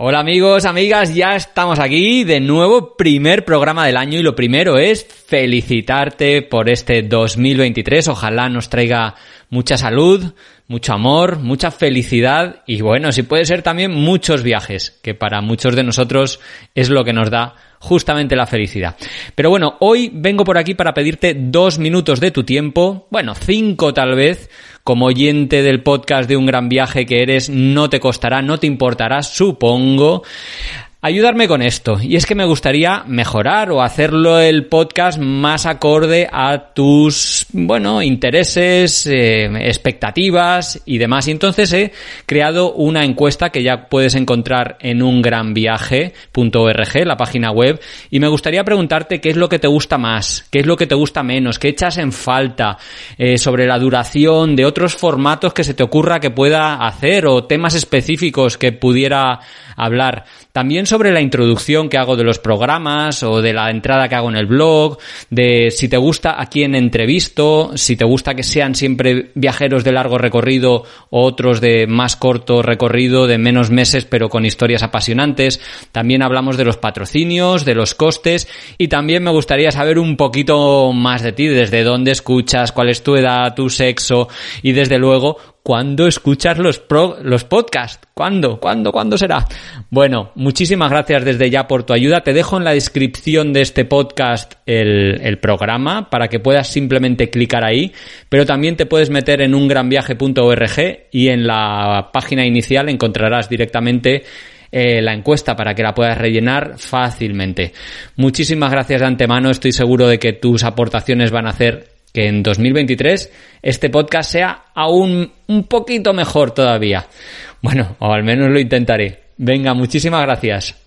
Hola amigos, amigas, ya estamos aquí de nuevo, primer programa del año y lo primero es felicitarte por este 2023, ojalá nos traiga mucha salud, mucho amor, mucha felicidad y bueno, si puede ser también muchos viajes, que para muchos de nosotros es lo que nos da justamente la felicidad. Pero bueno, hoy vengo por aquí para pedirte dos minutos de tu tiempo, bueno, cinco tal vez, como oyente del podcast de un gran viaje que eres, no te costará, no te importará, supongo ayudarme con esto. Y es que me gustaría mejorar o hacerlo el podcast más acorde a tus, bueno, intereses, eh, expectativas y demás. Y entonces he creado una encuesta que ya puedes encontrar en ungranviaje.org, la página web. Y me gustaría preguntarte qué es lo que te gusta más, qué es lo que te gusta menos, qué echas en falta eh, sobre la duración de otros formatos que se te ocurra que pueda hacer o temas específicos que pudiera hablar. También sobre la introducción que hago de los programas o de la entrada que hago en el blog, de si te gusta a quién entrevisto, si te gusta que sean siempre viajeros de largo recorrido o otros de más corto recorrido, de menos meses pero con historias apasionantes. También hablamos de los patrocinios, de los costes y también me gustaría saber un poquito más de ti, desde dónde escuchas, cuál es tu edad, tu sexo y desde luego ¿Cuándo escuchas los, pro, los podcasts? ¿Cuándo? ¿Cuándo? ¿Cuándo será? Bueno, muchísimas gracias desde ya por tu ayuda. Te dejo en la descripción de este podcast el, el programa para que puedas simplemente clicar ahí, pero también te puedes meter en ungranviaje.org y en la página inicial encontrarás directamente eh, la encuesta para que la puedas rellenar fácilmente. Muchísimas gracias de antemano, estoy seguro de que tus aportaciones van a hacer que en 2023 este podcast sea aún un poquito mejor todavía. Bueno, o al menos lo intentaré. Venga, muchísimas gracias.